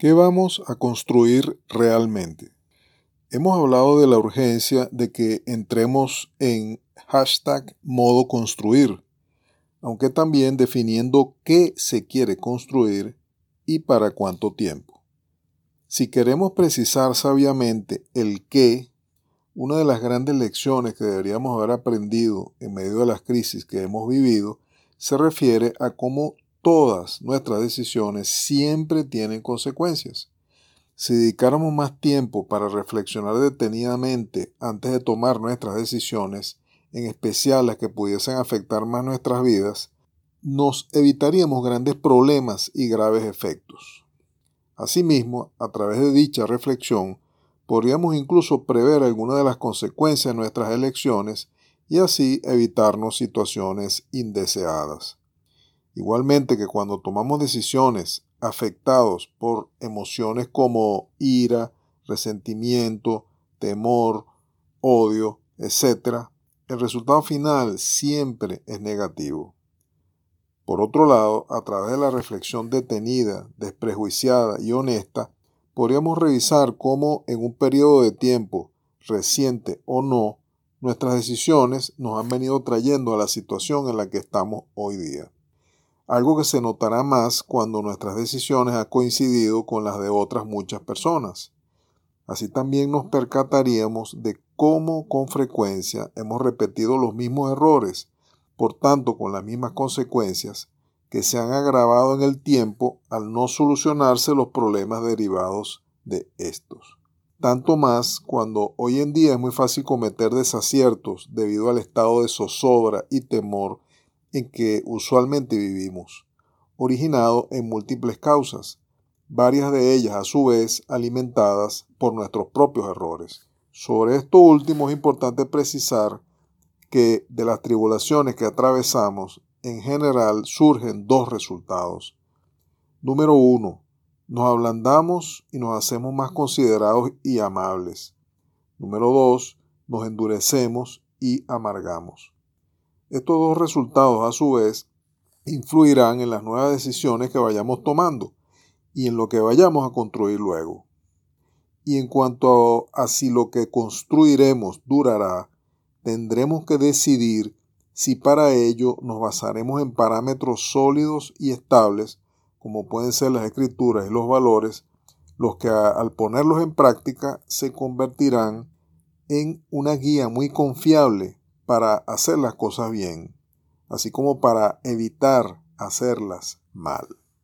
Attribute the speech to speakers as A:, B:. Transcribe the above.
A: ¿Qué vamos a construir realmente? Hemos hablado de la urgencia de que entremos en hashtag modo construir, aunque también definiendo qué se quiere construir y para cuánto tiempo. Si queremos precisar sabiamente el qué, una de las grandes lecciones que deberíamos haber aprendido en medio de las crisis que hemos vivido se refiere a cómo todas nuestras decisiones siempre tienen consecuencias. Si dedicáramos más tiempo para reflexionar detenidamente antes de tomar nuestras decisiones, en especial las que pudiesen afectar más nuestras vidas, nos evitaríamos grandes problemas y graves efectos. Asimismo, a través de dicha reflexión, podríamos incluso prever algunas de las consecuencias de nuestras elecciones y así evitarnos situaciones indeseadas. Igualmente que cuando tomamos decisiones afectados por emociones como ira, resentimiento, temor, odio, etc., el resultado final siempre es negativo. Por otro lado, a través de la reflexión detenida, desprejuiciada y honesta, podríamos revisar cómo en un periodo de tiempo, reciente o no, nuestras decisiones nos han venido trayendo a la situación en la que estamos hoy día algo que se notará más cuando nuestras decisiones han coincidido con las de otras muchas personas. Así también nos percataríamos de cómo con frecuencia hemos repetido los mismos errores, por tanto con las mismas consecuencias, que se han agravado en el tiempo al no solucionarse los problemas derivados de estos. Tanto más cuando hoy en día es muy fácil cometer desaciertos debido al estado de zozobra y temor en que usualmente vivimos, originado en múltiples causas, varias de ellas a su vez alimentadas por nuestros propios errores. Sobre esto último es importante precisar que de las tribulaciones que atravesamos, en general surgen dos resultados. Número uno, nos ablandamos y nos hacemos más considerados y amables. Número dos, nos endurecemos y amargamos. Estos dos resultados, a su vez, influirán en las nuevas decisiones que vayamos tomando y en lo que vayamos a construir luego. Y en cuanto a, si lo que construiremos durará, tendremos que decidir si para ello nos basaremos en parámetros sólidos y estables, como pueden ser las escrituras y los valores, los que al ponerlos en práctica se convertirán en una guía muy confiable para hacer las cosas bien, así como para evitar hacerlas mal.